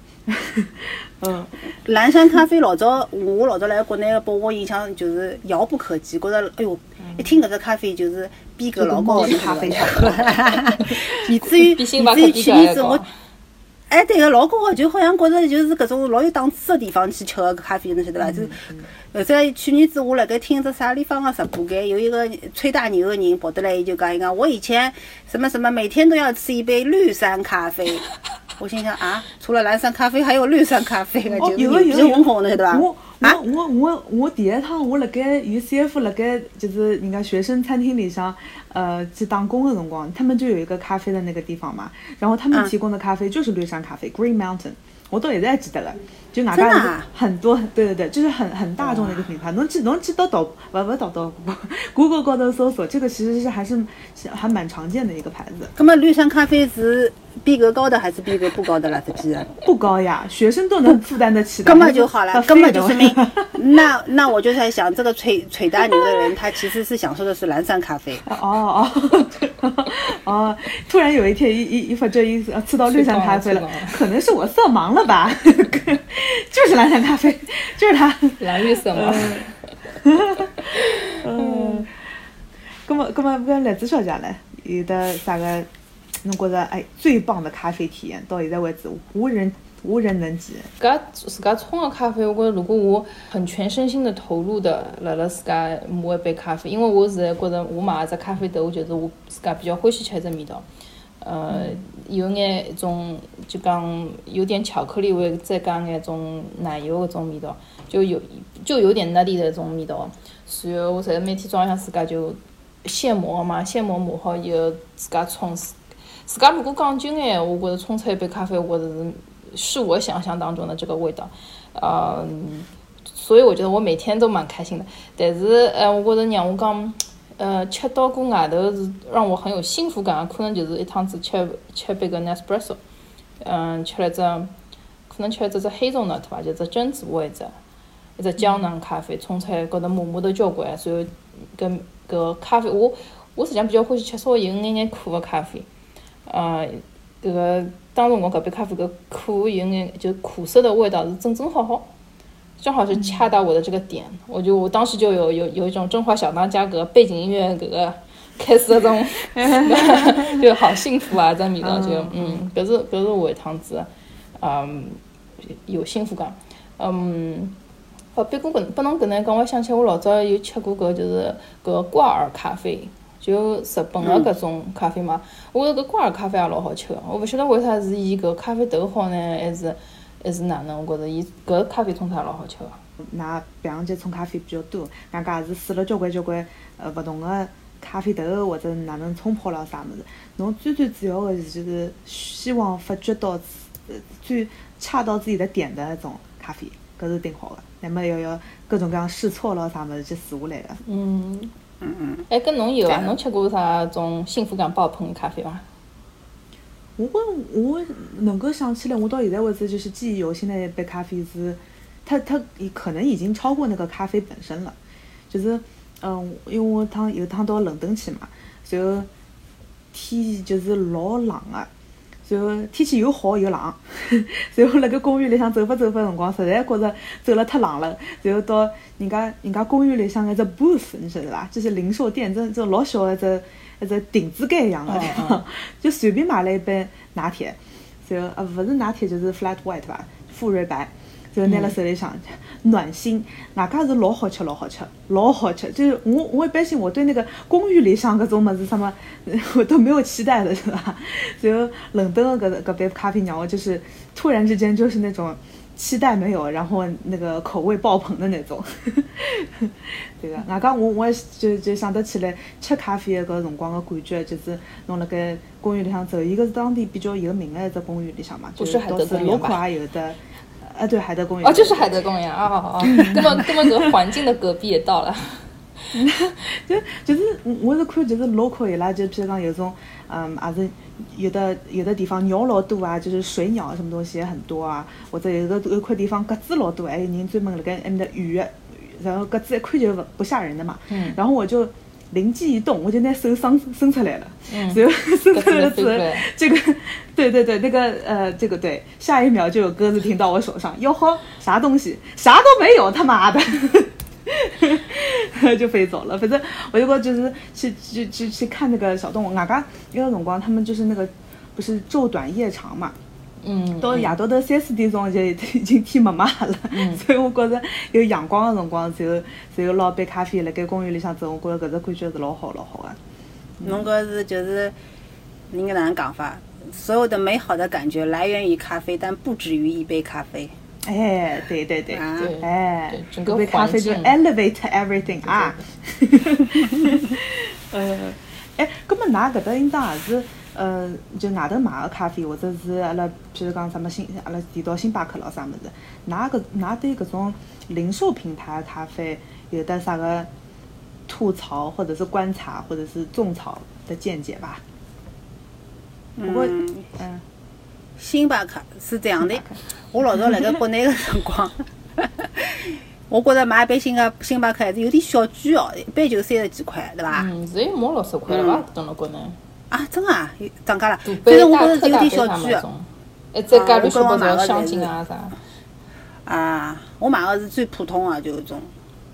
[SPEAKER 3] 嗯，
[SPEAKER 2] 蓝山咖啡老早，我老早来国内个，拨我印象就是遥不可及，觉着哎哟，一听搿只咖啡就是逼格老高。的咖啡，以至于 以至于去年子我，哎对个老高个，就好像觉着就是搿种老有档次的地方去吃个咖啡，侬晓得伐？就呃在去年子我辣盖听只啥地方个直播间，有一个吹大牛个人跑得来，伊就讲伊讲我以前什么什么每天都要吃一杯绿山咖啡。我心想啊，除了蓝山咖啡，还有绿山咖啡
[SPEAKER 3] 哦，
[SPEAKER 2] 就是红红的，对吧？
[SPEAKER 3] 我我我我我第一趟我辣盖 UCF 辣盖就是人家学生餐厅里向，呃，去打工的辰光，他们就有一个咖啡的那个地方嘛，然后他们提供的咖啡就是绿山咖啡 （Green Mountain）。我到现在还记得了，就外加很多，对对对，就是很很大众的一个品牌。侬去侬去到淘，不不淘淘，Google 高头搜索，这个其实是还是还蛮常见的一个牌子。
[SPEAKER 2] 那么绿山咖啡是逼格高的还是逼格不高的了？这批人
[SPEAKER 3] 不高呀，学生都能负担得起的。
[SPEAKER 2] 根本就好了，根本就 说明，那那我就在想，这个吹吹大牛的人，他其实是享受的是蓝山咖啡。
[SPEAKER 3] 哦哦 哦，突然有一天一一一发这意思，吃到绿山咖啡了，可能是我色盲了。吧，就是蓝山咖啡，就是它。
[SPEAKER 4] 蓝绿色嘛。
[SPEAKER 3] 嗯。那么，那么，搿来子小姐嘞，有的啥个侬觉着哎最棒的咖啡体验，到现在为止无人无人能及。
[SPEAKER 4] 自家自家冲个咖啡，我觉着如果我很全身心的投入的辣辣自家磨一杯咖啡，因为我现在觉着我买一只咖啡豆，我就是我自家比较欢喜吃一只味道。呃，有眼一种就讲有点巧克力味，再加眼种奶油搿种味道，就有就有点那里的种味道。然后我在每天早浪向自家就现磨嘛，现磨磨好以后自家冲。自家如果讲究眼，我觉着冲出一杯咖啡，我觉着是是我想象当中的这个味道。呃，所以我觉得我每天都蛮开心的。但是呃，我觉着让我讲。呃，吃到过外头是让我很有幸福感可能就是一趟子吃吃杯个 Nespresso，嗯，吃了只可能吃了只只黑棕 nut 吧，就只榛子味只，一只胶囊咖啡冲出来，觉得麻麻头交关，所以跟搿咖啡我我实际上比较欢喜吃稍微有眼眼苦的咖啡，呃，搿个当时我搿杯咖啡搿苦有眼就苦涩的味道是正正好好。正好是恰到我的这个点，我就我当时就有有有一种《中华小当家》个背景音乐，搿个开始那种，就好幸福啊！这味道就嗯，搿是搿是我一趟子，嗯，有幸福感，嗯，哦，别过搿拨侬搿能讲，我想起我老早有吃过搿就是搿挂耳咖啡，就日本个搿种咖啡嘛。我觉着搿挂耳咖啡也老好吃个，我勿晓得为啥是伊搿咖啡豆好呢，还是？还是哪能？我觉着伊搿咖啡冲出来老好吃个。
[SPEAKER 3] 㑚平常节冲咖啡比较多，外加也是试了交关交关呃勿同个咖啡豆或者哪能冲泡了啥物事。侬最最主要个就是希望发掘到最恰到自己的点的那种咖啡，搿是顶好个。那么要要各种各样试错了啥物事去试下来个。
[SPEAKER 2] 嗯嗯嗯。
[SPEAKER 4] 哎，跟侬有伐？侬吃过啥种幸福感爆棚的咖啡伐？
[SPEAKER 3] 我我能够想起来，我到现在为止就是记忆犹新的一杯咖啡是，它它可能已经超过那个咖啡本身了，就是嗯，因为我趟有趟到伦敦去嘛，然后天就是老冷个，然后天气又好又冷，然后辣盖公园里向走吧走吧辰光，实在觉着走了太冷了，然后到人家人家公园里向一只 booth，你晓得伐？就是零售店，这这老小的只。一只亭子盖一样的，就随便买了一杯拿铁，然后呃不是拿铁就是 flat white 吧，馥芮白，然后拿了手里向，暖心，外加是老好吃老好吃老好吃，就是我我一般性我对那个公寓里向搿种物事什么 我都没有期待的是吧？然后伦敦的搿搿杯咖啡让我就是突然之间就是那种。期待没有，然后那个口味爆棚的那种，对个。外加我我就就想得起来吃咖啡的搿辰光的感觉，就是侬辣盖公寓里向走，伊个是当地比较有名的一只公寓里向嘛，就是
[SPEAKER 4] 海德公园
[SPEAKER 3] 吧？也有的，啊对，海德公园。
[SPEAKER 4] 哦，就是海德公园啊啊啊！那么那么个环境的隔壁也到了。
[SPEAKER 3] 就就是我是看就是 local 伊拉就譬如讲有种嗯也是有的有的地方鸟老多啊，就是水鸟什么东西也很多啊，或者有个有块地方鸽子老多，还有人专门辣盖埃面搭鱼，然后鸽子一看就不不吓人的嘛。嗯。然后我就灵机一动，我就拿手伸伸出来了。嗯。然后伸出来了之后，这个对对对，那个呃这个对，下一秒就有鸽子停到我手上，哟呵，啥东西？啥都没有，他妈的！就飞走了。反正我如果就是去去去去看那个小动物，外加有辰光他们就是那个不是昼短夜长嘛。
[SPEAKER 4] 嗯。
[SPEAKER 3] 到夜到头三四点钟就已经天没嘛了。嗯。所以我觉着有阳光的辰光，就就捞杯咖啡辣盖公园里向走，我觉着搿只感觉是老好老好的。
[SPEAKER 2] 侬搿是就是应该哪能讲法？所有的美好的感觉来源于咖啡，但不止于一杯咖啡。
[SPEAKER 3] 哎，对对对，哎，
[SPEAKER 4] 整个
[SPEAKER 3] 杯咖啡就 elevate everything 啊。呃，哎，葛么㑚搿搭应当也是，呃，就外头买个咖啡，或者是阿拉，譬如讲什么星，阿拉提到星巴克咾啥物事，㑚搿㑚对搿种零售品牌咖啡有得啥个吐槽，或者是观察，或者是种草的见解吧？
[SPEAKER 2] 嗯，嗯。星巴克是这样的，我老早辣盖国内的辰光，我觉着买一杯星个星巴克还是有点小贵哦，一杯就三十几块，对伐？
[SPEAKER 4] 嗯，现在毛六十块了吧？等了国内。
[SPEAKER 2] 啊，真啊，涨价了。反正我觉着有点小贵。
[SPEAKER 4] 哎再加点小包装香精啊啥。
[SPEAKER 2] 啊，我买个是最普通的，就是种，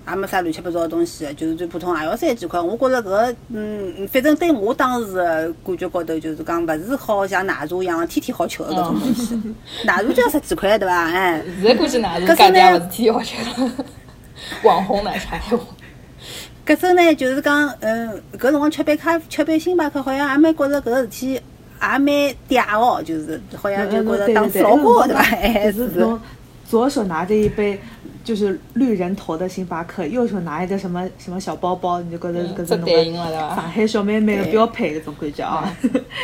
[SPEAKER 2] 也没啥乱七八糟的东西，就是最普通也要三几块。我觉着搿个，嗯，反正对我当时的感觉高头，就是讲勿是好像奶茶一样天天好吃的搿种东西。奶茶就要十几块，对伐？哎，
[SPEAKER 4] 现在估计奶茶价钿勿是天天好吃了，网红奶茶。
[SPEAKER 2] 搿种呢，就是讲，嗯，搿辰光吃杯咖，吃杯星巴克，好像也蛮觉着搿个事体也蛮嗲哦，就是好像就觉着档次老高，对伐？还，是是。
[SPEAKER 3] 左手拿着一杯就是绿人头的星巴克，右手拿一个什么什么小包包，你就觉得搿种上海小妹妹的标配搿种感觉啊。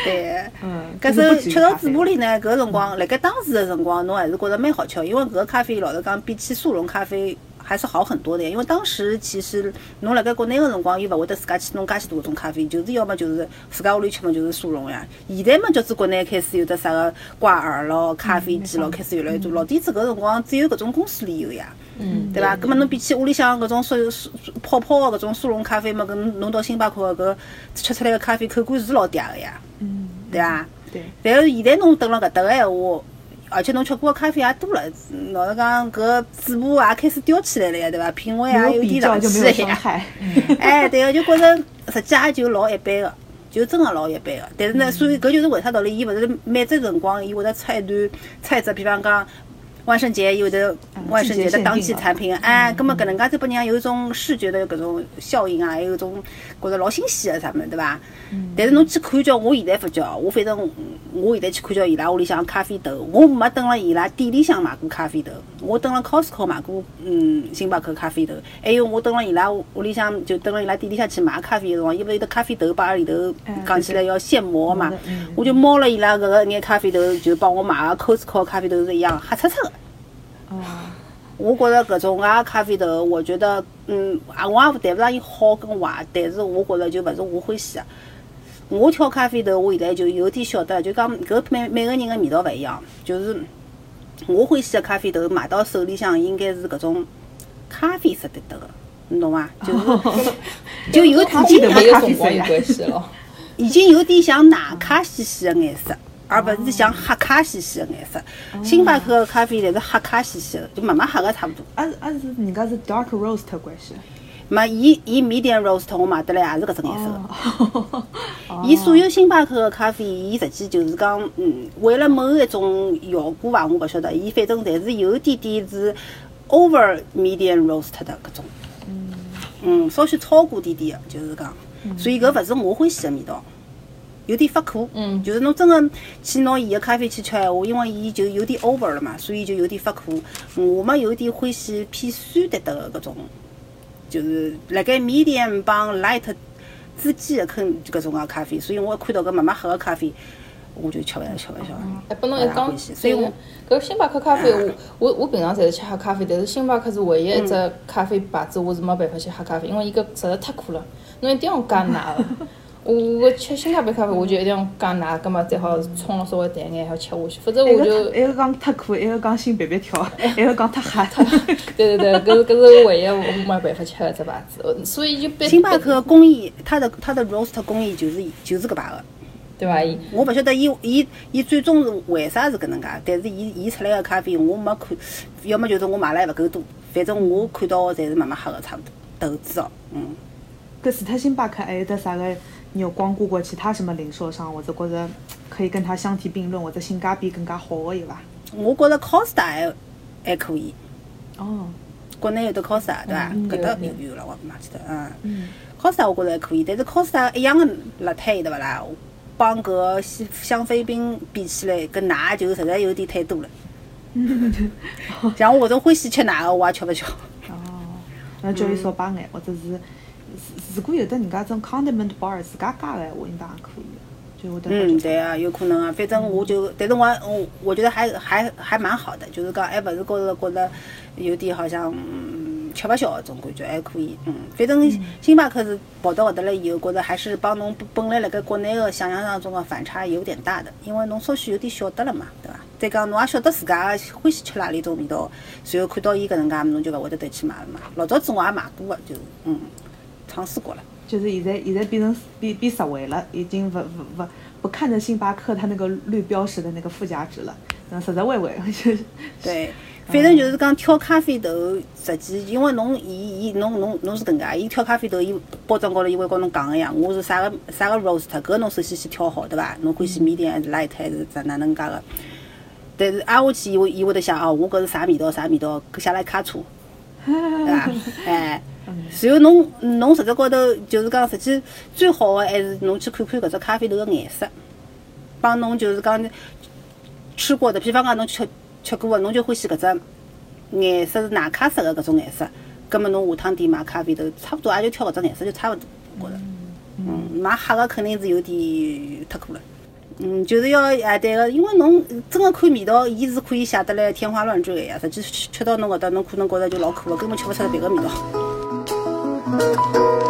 [SPEAKER 2] 对，嗯，搿首吃到嘴巴里呢，搿辰光辣盖当时的辰光，侬还是觉着蛮好吃，因为搿个咖啡老实讲比起速溶咖啡。还是好很多的，因为当时其实侬辣盖国内个辰光，又勿会得自家去弄介许多种咖啡，就是要么就是自家屋里吃嘛，就是速溶呀。现在嘛，就是国内开始有的啥个挂耳咯、咖啡机咯，开始越来越多。老底子搿辰光只有搿种公司里有呀，对伐？葛末侬比起屋里向搿种速速泡泡个搿种速溶咖啡嘛，搿侬到星巴克搿吃出来个咖啡口感是老嗲个呀，对伐？
[SPEAKER 3] 对。
[SPEAKER 2] 但是现在侬蹲辣搿搭个闲话。而且侬吃过的咖啡也多了，老实讲，搿嘴巴也开始叼起来了呀，对伐？品味也有点上去了呀。哎，对个，就觉着实际也就老一般个，就真个老一般个。但是呢，所以搿就是为啥道理，伊勿是每只辰光伊会得出一段出一只，比方讲。万圣节有的万圣节的当季产品，哎，葛么搿能介就拨人家有一种视觉的搿种效应啊，还有一种觉着老新鲜的啥物事，对伐？但是侬去看叫，我现在发觉，我反正我现在去看叫伊拉屋里向咖啡豆，我没蹲辣伊拉店里向买过咖啡豆，我蹲辣 Costco 买过，嗯，星巴克咖啡豆，还有我蹲辣伊拉屋里向就蹲辣伊拉店里向去买咖啡的辰光，伊勿有得咖啡豆把里头讲起来要现磨嘛，我就摸了伊拉搿个眼咖啡豆，就帮我买个 Costco 咖啡豆是一样黑漆漆个。
[SPEAKER 3] 哦，
[SPEAKER 2] 我觉着搿种啊咖啡豆，我觉得，嗯，啊，我也谈勿上伊好跟坏，但是我觉着就勿是我欢喜个。我挑咖啡豆，我现在就有点晓得，就讲搿每每个人个味道勿一样。就是我欢喜 个咖啡豆，买到手里向应该是搿种咖啡色的豆个，你懂伐？就是就有
[SPEAKER 4] 点
[SPEAKER 2] 点
[SPEAKER 4] 咖啡色了，
[SPEAKER 2] 已经有点像奶咖兮兮个颜色。而勿是像黑咖兮兮个颜色，星巴克个咖啡侪是黑咖兮兮个，就慢慢黑个差勿多。
[SPEAKER 3] 啊啊是人家是 dark roast 关系。
[SPEAKER 2] 没，伊伊 medium roast 我买得来也是搿种颜色个。伊所有星巴克个咖啡，伊实际就是讲，嗯，为了某一种效果伐，我勿晓得。伊反正侪是有点点是 over medium roast 的搿种。嗯。嗯，稍许超过点点的，就是讲，所以搿勿是我欢喜的味道。有点发苦，嗯，就是侬真个去拿伊个咖啡去吃闲话，因为伊就有点 over 了嘛，所以就有点发苦。我嘛有点欢喜偏酸的的搿种，就是辣盖 medium 帮 light 之间的坑搿种个咖啡，所以我看到搿慢慢喝个咖啡，我就吃勿下吃勿消。
[SPEAKER 4] 哎，不侬一讲，所以我搿星巴克咖啡，我我我平常侪是吃黑咖啡，但是星巴克是唯一一只咖啡牌子，我是没办法去喝咖啡，因为伊搿实在太苦了，侬一定要加奶。我吃星巴克咖啡，我就一定要讲奶，葛末最好冲了稍微淡眼，还要吃下去，否则我就。
[SPEAKER 3] 一个讲太苦，一个讲心别别跳，一个讲太黑。
[SPEAKER 4] 对对对，搿是搿是唯一我没办法吃的只牌子，所以就。
[SPEAKER 2] 星巴克个工艺，它的它的 roast 工艺就是就是搿排个，
[SPEAKER 4] 对伐？
[SPEAKER 2] 我勿晓得伊伊伊最终是为啥是搿能介，但是伊伊出来个咖啡我没看，要么就是我买了还勿够多，反正我看到个侪是慢慢喝个差不多，豆子哦，嗯。
[SPEAKER 3] 搿除脱星巴克还有得啥个？你有光顾过其他什么零售商，或者觉着可以跟它相提并论，或者性价比更加好的有伐？
[SPEAKER 2] 我觉着 Costa 还还可以。
[SPEAKER 3] 哦。
[SPEAKER 2] 国内有的 Costa 对伐？搿搭有有了，我勿记得。嗯。Costa 我觉着还可以，但是 Costa 一样的辣太对勿啦？帮搿香香妃冰比起来，搿奶就实在有点太多了。像我搿种欢喜吃奶的，我也吃勿消。
[SPEAKER 3] 哦。那叫伊少摆眼，或者是。如果有的人家种 condiment bar 自家加个闲话，应该也可以，就。
[SPEAKER 2] 嗯，对啊，有可能啊。反正我就，但是我我我觉得还还还蛮好的，就是讲还勿是觉着觉着有点好像吃勿消的种感觉，还可以。嗯，反正星巴克是跑到搿搭来以后，觉着还是帮侬本来辣盖国内的想象当中的反差有点大的，因为侬稍许有点晓得了嘛，对伐？再讲侬也晓得自家欢喜吃哪里种味道，随后看到伊搿能介，侬就勿会得再去买了嘛。老早子我也买过的，就嗯。尝试过了，
[SPEAKER 3] 就是现在现在变成变变实惠了，已经不不不不看着星巴克它那个绿标识的那个附加值了，嗯，实实惠惠。
[SPEAKER 2] 对，反正就是讲挑咖啡豆，实际因为侬伊伊侬侬侬是搿能介，伊挑咖啡豆，伊包装高头伊会跟侬讲个呀，我是啥个啥个 roast，搿侬首先先挑好对伐？侬欢喜 medium 还是 light 还是咋哪能介个？但是挨下去伊会伊会得想哦，我搿是啥味道啥味道，搿写了一卡车，对伐？哎，然后侬侬实质高头就是讲，实际最好个还是侬去看看搿只咖啡豆个颜色，帮侬就是讲吃过的，比方讲侬吃吃过个，侬就欢喜搿只颜色是奶咖色个搿种颜色，葛末侬下趟点买咖啡豆，差不多也就挑搿只颜色就差勿多，我觉着。嗯，买黑个肯定是有点太苦了。嗯，就是要哎对个，因为侬真个看味道，伊是可以写得来天花乱坠个呀。实际吃吃到侬搿搭，侬可能觉着就老苦了，根本吃勿出来别个味道。Música